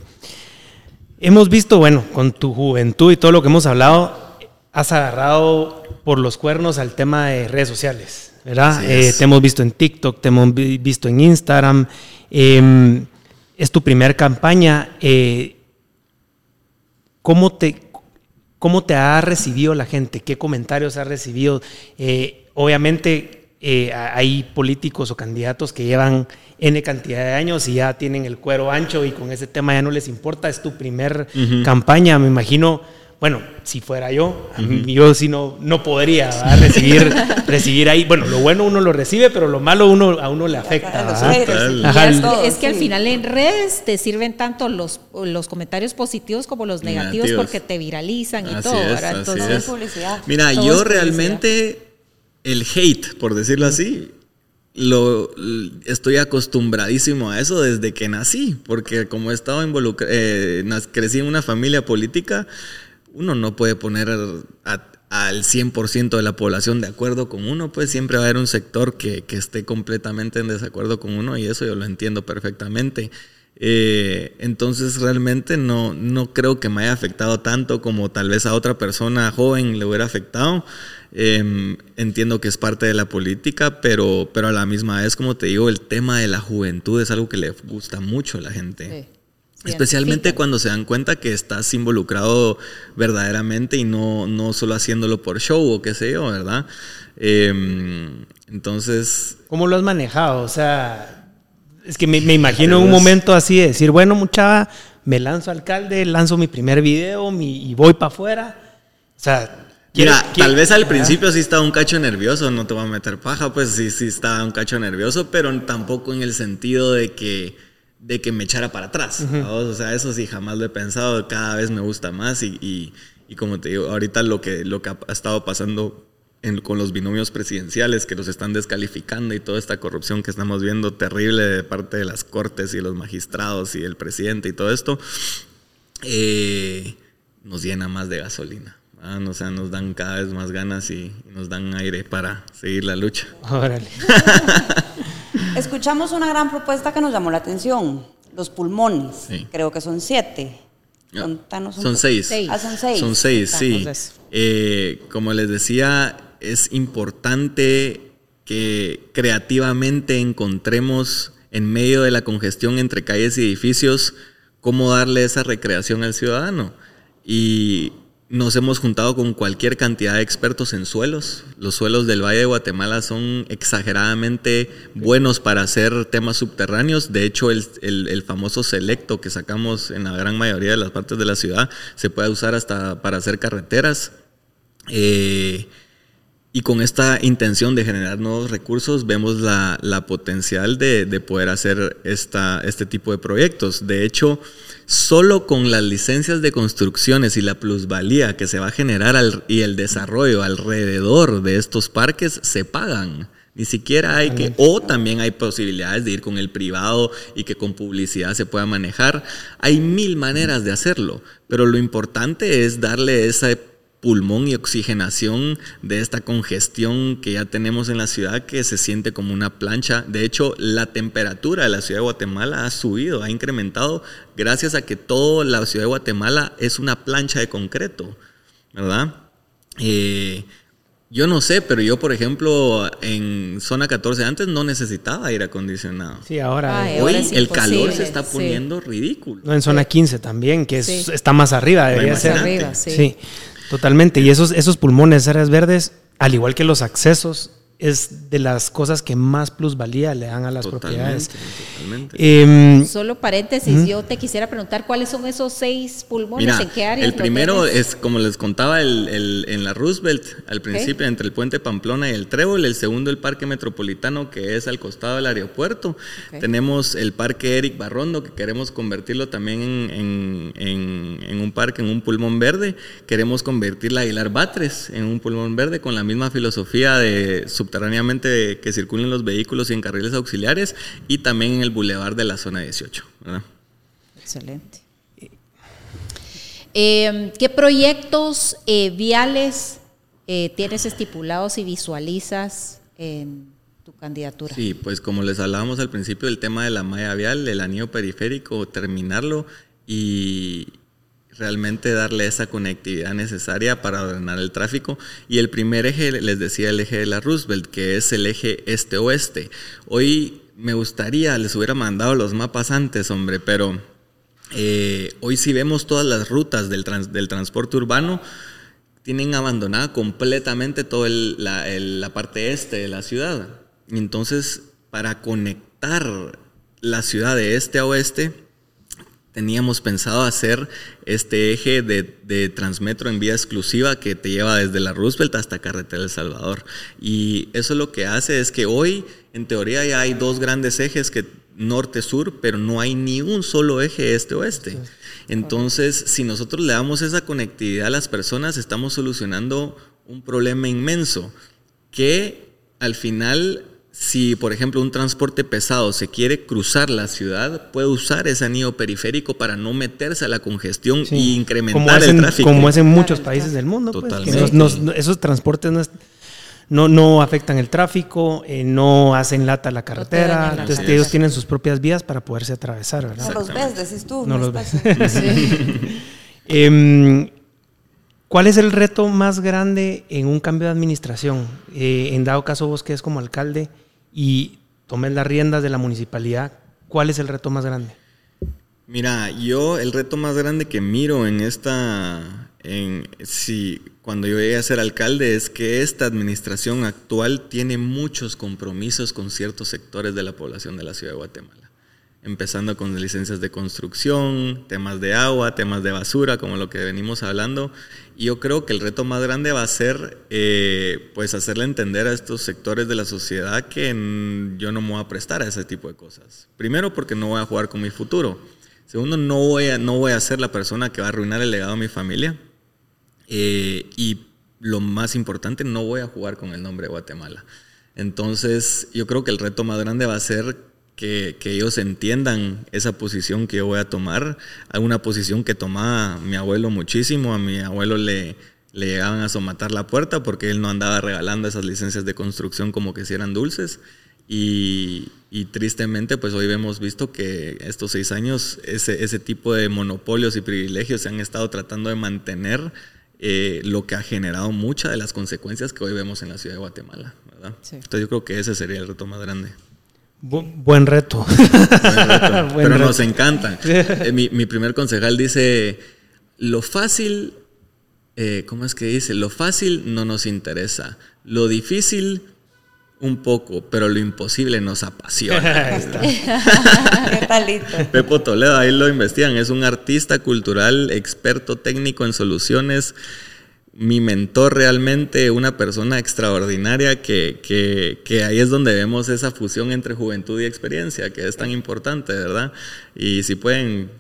hemos visto, bueno, con tu juventud y todo lo que hemos hablado, has agarrado por los cuernos al tema de redes sociales, ¿verdad? Eh, te hemos visto en TikTok, te hemos visto en Instagram. Em, es tu primera campaña. Eh, ¿cómo, te, ¿Cómo te ha recibido la gente? ¿Qué comentarios ha recibido? Eh, obviamente hay políticos o candidatos que llevan N cantidad de años y ya tienen el cuero ancho y con ese tema ya no les importa. Es tu primer campaña, me imagino bueno, si fuera yo, yo sí no, no podría recibir, recibir ahí. Bueno, lo bueno uno lo recibe, pero lo malo uno, a uno le afecta. es que al final en redes te sirven tanto los, los comentarios positivos como los negativos, porque te viralizan y todo. Entonces, publicidad. Mira, yo realmente el hate, por decirlo así, lo estoy acostumbradísimo a eso desde que nací, porque como he estado involucrado, eh, crecí en una familia política, uno no puede poner al 100% de la población de acuerdo con uno, pues siempre va a haber un sector que, esté completamente en desacuerdo con uno y eso yo lo entiendo perfectamente. Eh, entonces realmente no, no creo que me haya afectado tanto como tal vez a otra persona joven le hubiera afectado. Em, entiendo que es parte de la política, pero, pero a la misma vez, como te digo, el tema de la juventud es algo que le gusta mucho a la gente. Especialmente cuando se dan cuenta que estás involucrado verdaderamente y no, no solo haciéndolo por show o qué sé yo, ¿verdad? Em, entonces... ¿Cómo lo has manejado? O sea, es que me, imagino en un momento así de decir, bueno, muchacha, me lanzo alcalde, lanzo mi primer video y voy para afuera. O sea... Mira, tal vez al principio sí estaba un cacho nervioso, no te voy a meter paja, pues sí, sí estaba un cacho nervioso, pero tampoco en el sentido de que de que me echara para atrás. O sea, eso sí, jamás lo he pensado, cada vez me gusta más y, como te digo, ahorita lo que, lo que ha estado pasando con los binomios presidenciales que los están descalificando y toda esta corrupción que estamos viendo terrible de parte de las cortes y los magistrados y el presidente y todo esto, eh, nos llena más de gasolina. O sea, nos dan cada vez más ganas y, y nos dan aire para seguir la lucha. Órale. Escuchamos una gran propuesta que nos llamó la atención, los pulmones. Creo que son siete. son seis. Ah, son seis. Son seis, sí. Eh, como les decía, es importante que creativamente encontremos en medio de la congestión entre calles y edificios cómo darle esa recreación al ciudadano. Y nos hemos juntado con cualquier cantidad de expertos en suelos. Los suelos del Valle de Guatemala son exageradamente buenos para hacer temas subterráneos. De hecho, el, famoso selecto que sacamos en la gran mayoría de las partes de la ciudad se puede usar hasta para hacer carreteras. Eh, y con esta intención de generar nuevos recursos, vemos la, potencial de, poder hacer esta, este tipo de proyectos. De hecho, solo con las licencias de construcciones y la plusvalía que se va a generar y el desarrollo alrededor de estos parques se pagan. Ni siquiera hay que, o también hay posibilidades de ir con el privado y que con publicidad se pueda manejar. Hay mil maneras de hacerlo, pero lo importante es darle esa pulmón y oxigenación de esta congestión que ya tenemos en la ciudad que se siente como una plancha. De hecho, la temperatura de la ciudad de Guatemala ha subido, ha incrementado gracias a que toda la ciudad de Guatemala es una plancha de concreto, ¿verdad? Eh, yo no sé, pero yo, por ejemplo, en zona 14 antes no necesitaba aire acondicionado. Sí, ahora. hoy el calor se está poniendo ridículo. No, en zona 15 también, que está más arriba, debería ser. Arriba, sí. Totalmente. Y esos, esos pulmones, áreas verdes, al igual que los accesos es de las cosas que más plusvalía le dan a las propiedades. Totalmente. Em, Solo paréntesis, yo te quisiera preguntar cuáles son esos seis pulmones, en qué área. El primero es, como les contaba, el, en la Roosevelt, al principio, entre el puente Pamplona y el Trébol. El segundo, el Parque Metropolitano, que es al costado del aeropuerto. Tenemos el Parque Eric Barrondo, que queremos convertirlo también en, en, un parque, en un pulmón verde. Queremos convertir la Aguilar Batres en un pulmón verde con la misma filosofía de subterráneamente que circulen los vehículos y en carriles auxiliares y también en el bulevar de la zona 18. Excelente. Eh, ¿Qué proyectos eh, viales eh, tienes estipulados y visualizas en tu candidatura? Sí, pues como les hablábamos al principio del tema de la malla vial, el anillo periférico, terminarlo y, realmente darle esa conectividad necesaria para ordenar el tráfico. Y el primer eje, les decía, el eje de la Roosevelt, que es el eje este-oeste. Hoy me gustaría, les hubiera mandado los mapas antes, hombre, pero eh, hoy si vemos todas las rutas del, del transporte urbano, tienen abandonada completamente toda la, la parte este de la ciudad. Entonces, para conectar la ciudad de este a oeste, teníamos pensado hacer este eje de, Transmetro en vía exclusiva que te lleva desde la Roosevelt hasta Carretera El Salvador. Y eso lo que hace es que hoy, en teoría, ya hay dos grandes ejes que norte-sur, pero no hay ni un solo eje este-oeste. Entonces, si nosotros le damos esa conectividad a las personas, estamos solucionando un problema inmenso que al final si, por ejemplo, un transporte pesado se quiere cruzar la ciudad, puede usar ese anillo periférico para no meterse a la congestión y incrementar el tráfico. Como es en muchos países del mundo. Pues, esos transportes no, no, afectan el tráfico, eh, no hacen lata la carretera. entonces, ellos tienen sus propias vías para poderse atravesar. ¿verdad? No los ves, decís tú. No, los ves. Em, ¿Cuál es el reto más grande en un cambio de administración? Eh, en dado caso vos que es como alcalde, y tomes las riendas de la municipalidad, ¿cuál es el reto más grande? Mira, yo el reto más grande que miro en esta, en, si, cuando yo llegué a ser alcalde, es que esta administración actual tiene muchos compromisos con ciertos sectores de la población de la ciudad de Guatemala empezando con licencias de construcción, temas de agua, temas de basura, como lo que venimos hablando. Y yo creo que el reto más grande va a ser eh, pues hacerle entender a estos sectores de la sociedad que yo no me voy a prestar a ese tipo de cosas. Primero porque no voy a jugar con mi futuro. Segundo, no voy a, no voy a ser la persona que va a arruinar el legado de mi familia. Eh, y lo más importante, no voy a jugar con el nombre de Guatemala. Entonces, yo creo que el reto más grande va a ser que, ellos entiendan esa posición que yo voy a tomar, una posición que tomaba mi abuelo muchísimo, a mi abuelo le, le llegaban a somatar la puerta porque él no andaba regalando esas licencias de construcción como que si eran dulces. Y, tristemente, pues hoy hemos visto que estos seis años ese, ese, tipo de monopolios y privilegios se han estado tratando de mantener, eh, lo que ha generado muchas de las consecuencias que hoy vemos en la ciudad de Guatemala. ¿verdad? Entonces yo creo que ese sería el reto más grande buen reto. Pero nos encanta. Eh, mi, primer concejal dice, lo fácil, eh, ¿cómo es que dice? Lo fácil no nos interesa. Lo difícil, un poco, pero lo imposible nos apasiona. ¿Qué talito? Pepo Toledo, ahí lo investigan. Es un artista cultural, experto técnico en soluciones mi mentor realmente, una persona extraordinaria que, que, ahí es donde vemos esa fusión entre juventud y experiencia, que es tan importante, ¿verdad? Y si pueden,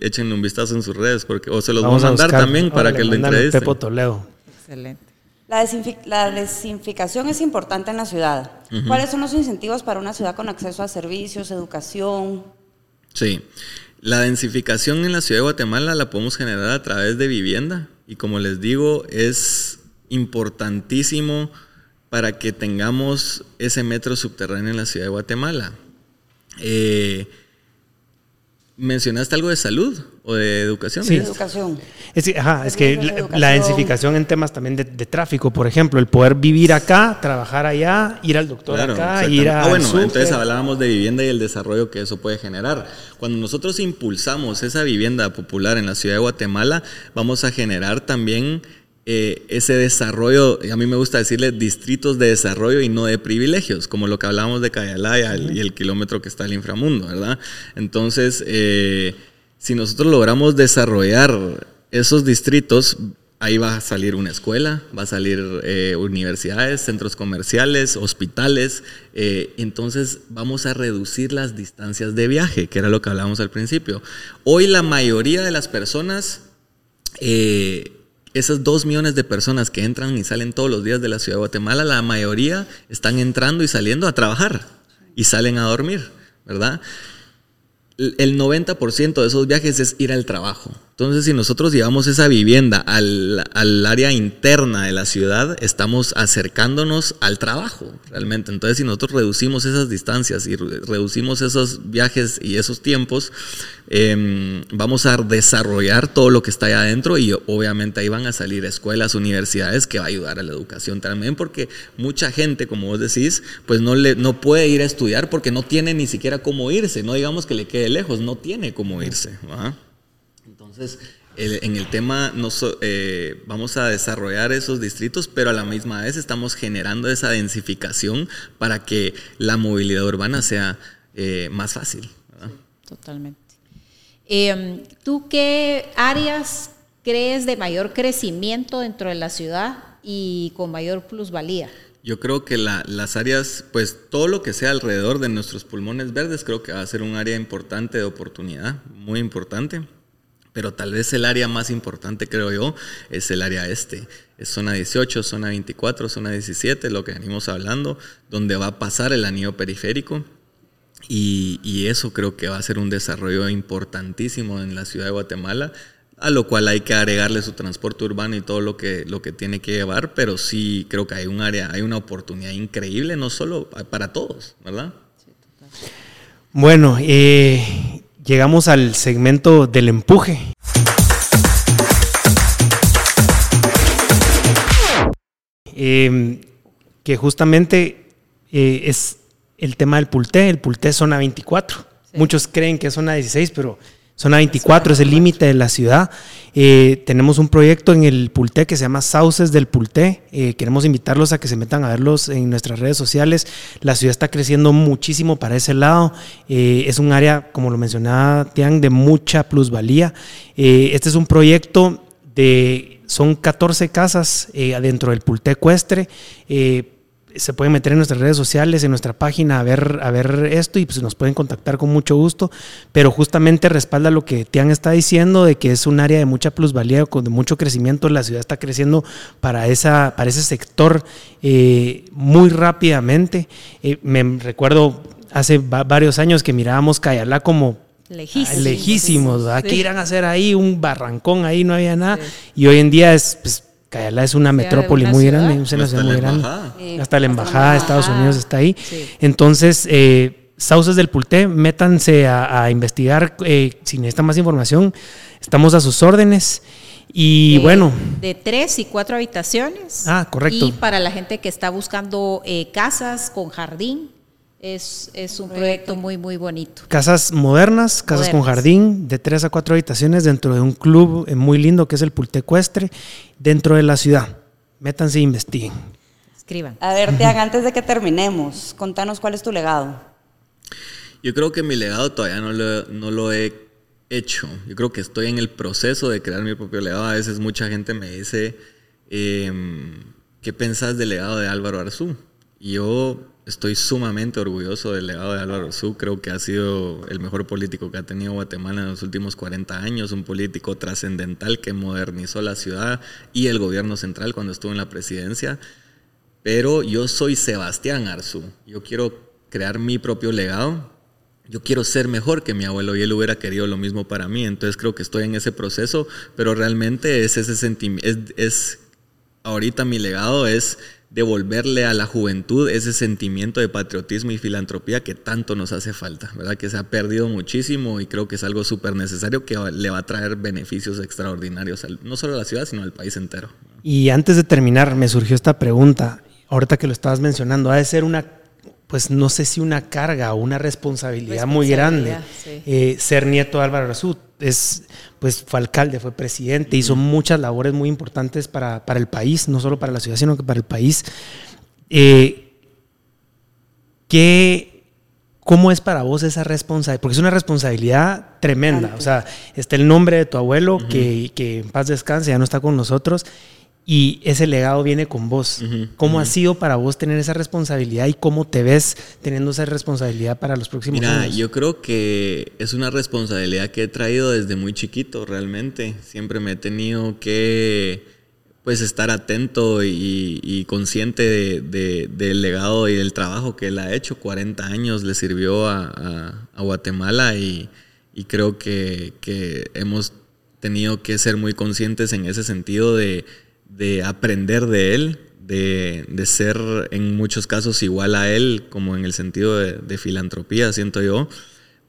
échenle un vistazo en sus redes, porque, o se los vamos, a mandar también para que lo entrevisten. Pepo Toledo. Excelente. La, la, desinficación es importante en la ciudad. ¿Cuáles son los incentivos para una ciudad con acceso a servicios, educación? Sí, la densificación en la ciudad de Guatemala la podemos generar a través de vivienda y como les digo es importantísimo para que tengamos ese metro subterráneo en la ciudad de Guatemala. Eh, ¿Mencionaste algo de salud o de educación? Sí, educación. Es, que la, densificación en temas también de, tráfico, por ejemplo, el poder vivir acá, trabajar allá, ir al doctor acá, ir a. Ah, bueno, entonces hablábamos de vivienda y el desarrollo que eso puede generar. Cuando nosotros impulsamos esa vivienda popular en la ciudad de Guatemala, vamos a generar también eh, ese desarrollo, a mí me gusta decirle distritos de desarrollo y no de privilegios, como lo que hablábamos de Cayalaya y el kilómetro que está el inframundo, ¿verdad? Entonces, eh, si nosotros logramos desarrollar esos distritos, ahí va a salir una escuela, va a salir eh, universidades, centros comerciales, hospitales, entonces vamos a reducir las distancias de viaje, que era lo que hablábamos al principio. Hoy la mayoría de las personas esas dos millones de personas que entran y salen todos los días de la ciudad de Guatemala, la mayoría están entrando y saliendo a trabajar y salen a dormir, ¿verdad? El 90% de esos viajes es ir al trabajo. Entonces, si nosotros llevamos esa vivienda al, al, área interna de la ciudad, estamos acercándonos al trabajo, realmente. Entonces, si nosotros reducimos esas distancias y reducimos esos viajes y esos tiempos, em, vamos a desarrollar todo lo que está ahí adentro y obviamente ahí van a salir escuelas, universidades que va a ayudar a la educación también, porque mucha gente, como vos decís, pues no, le, no puede ir a estudiar porque no tiene ni siquiera cómo irse. No digamos que le quede lejos, no tiene cómo irse. Entonces, en el tema eh, vamos a desarrollar esos distritos, pero a la misma vez estamos generando esa densificación para que la movilidad urbana sea eh, más fácil. Totalmente. Em, ¿Tú qué áreas crees de mayor crecimiento dentro de la ciudad y con mayor plusvalía? Yo creo que las áreas, pues todo lo que sea alrededor de nuestros pulmones verdes, creo que va a ser un área importante de oportunidad, muy importante pero tal vez el área más importante, creo yo, es el área este. Es zona 18, zona 24, zona 17, lo que venimos hablando, donde va a pasar el anillo periférico. Y, eso creo que va a ser un desarrollo importantísimo en la ciudad de Guatemala, a lo cual hay que agregarle su transporte urbano y todo lo que, lo que tiene que llevar, pero sí creo que hay un área, hay una oportunidad increíble, no solo para todos, ¿verdad? Bueno, eh, llegamos al segmento del empuje. Em, que justamente eh, es el tema del Pulté, el Pulté zona 24. Muchos creen que es zona 16, pero Zona 24 es el límite de la ciudad. Eh, tenemos un proyecto en el Pulté que se llama Sauces del Pulté. Eh, queremos invitarlos a que se metan a verlos en nuestras redes sociales. La ciudad está creciendo muchísimo para ese lado. Eh, es un área, como lo mencionaba Tian, de mucha plusvalía. este es un proyecto de, son 14 casas adentro del Pulté Ecuestre se pueden meter en nuestras redes sociales, en nuestra página a ver, a ver esto y pues nos pueden contactar con mucho gusto, pero justamente respalda lo que Tian está diciendo de que es un área de mucha plusvalía, de mucho crecimiento, la ciudad está creciendo para, esa, para ese sector eh, muy rápidamente. Eh, me recuerdo hace varios años que mirábamos Cayalá como lejísimos, lejísimos ¿qué irán a hacer ahí? Un barrancón ahí, no había nada. Y hoy en día es... Pues, Cayala es una metrópoli muy grande, una ciudad muy grande. hasta la embajada de Estados Unidos está ahí. Entonces, eh, Sauces del Pulté, métanse a, investigar eh, si necesitan más información. Estamos a sus órdenes. Y bueno. De tres y cuatro habitaciones. Ah, correcto. Y para la gente que está buscando eh, casas con jardín, es, un proyecto muy, muy bonito. Casas modernas, casas con jardín, de tres a cuatro habitaciones dentro de un club eh, muy lindo que es el Pultecuestre, dentro de la ciudad. Métanse e investiguen. Escriban. A ver, Tiago, antes de que terminemos, contanos cuál es tu legado. Yo creo que mi legado todavía no lo, no lo he hecho. Yo creo que estoy en el proceso de crear mi propio legado. A veces mucha gente me dice em, ¿qué pensás del legado de Álvaro Arzú? Yo estoy sumamente orgulloso del legado de Álvaro Arzú. Creo que ha sido el mejor político que ha tenido Guatemala en los últimos 40 años, un político trascendental que modernizó la ciudad y el gobierno central cuando estuvo en la presidencia. Pero yo soy Sebastián Arzú. Yo quiero crear mi propio legado. Yo quiero ser mejor que mi abuelo y él hubiera querido lo mismo para mí. Entonces creo que estoy en ese proceso, pero realmente es ese sentimiento, es ahorita mi legado es devolverle a la juventud ese sentimiento de patriotismo y filantropía que tanto nos hace falta, ¿verdad? Que se ha perdido muchísimo y creo que es algo súper necesario que le va a traer beneficios extraordinarios, no solo a la ciudad, sino al país entero. Y antes de terminar, me surgió esta pregunta, ahorita que lo estabas mencionando, ha de ser una, pues no sé si una carga o una responsabilidad, muy grande eh, ser nieto de Álvaro Arzú. Es, pues fue alcalde, fue presidente, hizo muchas labores muy importantes para, el país, no solo para la ciudad, sino que para el país. Eh, ¿Cómo es para vos esa responsabilidad? Porque es una responsabilidad tremenda. O sea, está el nombre de tu abuelo, que, que en paz descanse, ya no está con nosotros, y ese legado viene con vos. ¿Cómo ha sido para vos tener esa responsabilidad y cómo te ves teniendo esa responsabilidad para los próximos Mira, años? yo creo que es una responsabilidad que he traído desde muy chiquito, realmente. Siempre me he tenido que pues estar atento y, consciente del legado y del trabajo que él ha hecho. 40 años le sirvió a, Guatemala y, creo que, que hemos tenido que ser muy conscientes en ese sentido de de aprender de él, de, ser en muchos casos igual a él, como en el sentido de, filantropía, siento yo.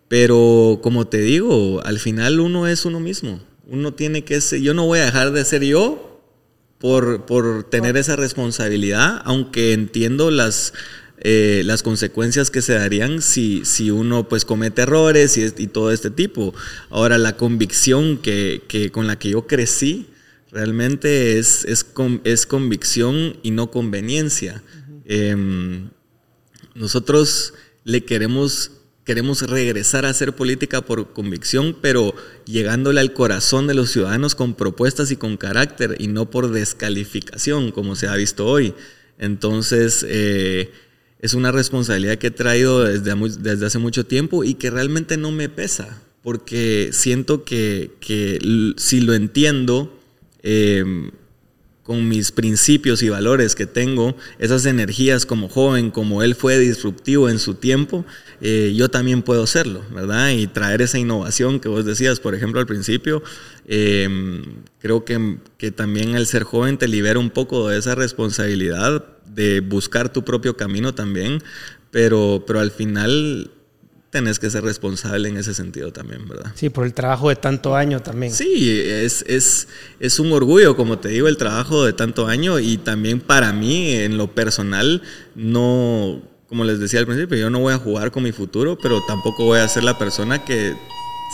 Pero como te digo, al final uno es uno mismo. Uno tiene que ser, yo no voy a dejar de ser yo por, por tener esa responsabilidad, aunque entiendo las, eh, las consecuencias que se darían si, si uno pues comete errores y, y todo este tipo. Ahora, la convicción que, que, con la que yo crecí, Realmente es, es, es convicción y no conveniencia. Em, nosotros le queremos, queremos regresar a hacer política por convicción, pero llegándole al corazón de los ciudadanos con propuestas y con carácter y no por descalificación, como se ha visto hoy. Entonces, eh, es una responsabilidad que he traído desde, desde hace mucho tiempo y que realmente no me pesa, porque siento que, que si lo entiendo, Em, con mis principios y valores que tengo, esas energías como joven, como él fue disruptivo en su tiempo, eh, yo también puedo serlo, ¿verdad? Y traer esa innovación que vos decías, por ejemplo, al principio, em, creo que, que también el ser joven te libera un poco de esa responsabilidad de buscar tu propio camino también, pero, pero al final tenés que ser responsable en ese sentido también, ¿verdad? Sí, por el trabajo de tanto año también. Sí, es, es, es un orgullo, como te digo, el trabajo de tanto año y también para mí, en lo personal, no, como les decía al principio, yo no voy a jugar con mi futuro, pero tampoco voy a ser la persona que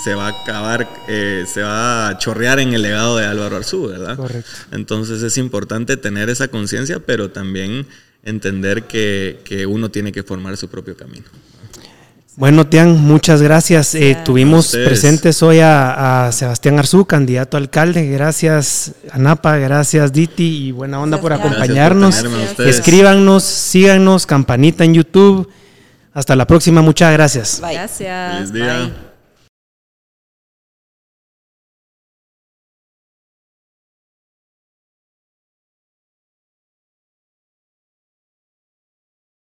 se va a acabar, eh, se va a chorrear en el legado de Álvaro Arzú, ¿verdad? Correcto. Entonces es importante tener esa conciencia, pero también entender que, que uno tiene que formar su propio camino. Bueno, Tian, muchas gracias. Eh, tuvimos presentes hoy a, Sebastián Arzú, candidato a alcalde. Gracias, Anapa, gracias, Diti, y buena onda por acompañarnos. Escríbanos, síganos, campanita en YouTube. Hasta la próxima, muchas gracias. Gracias.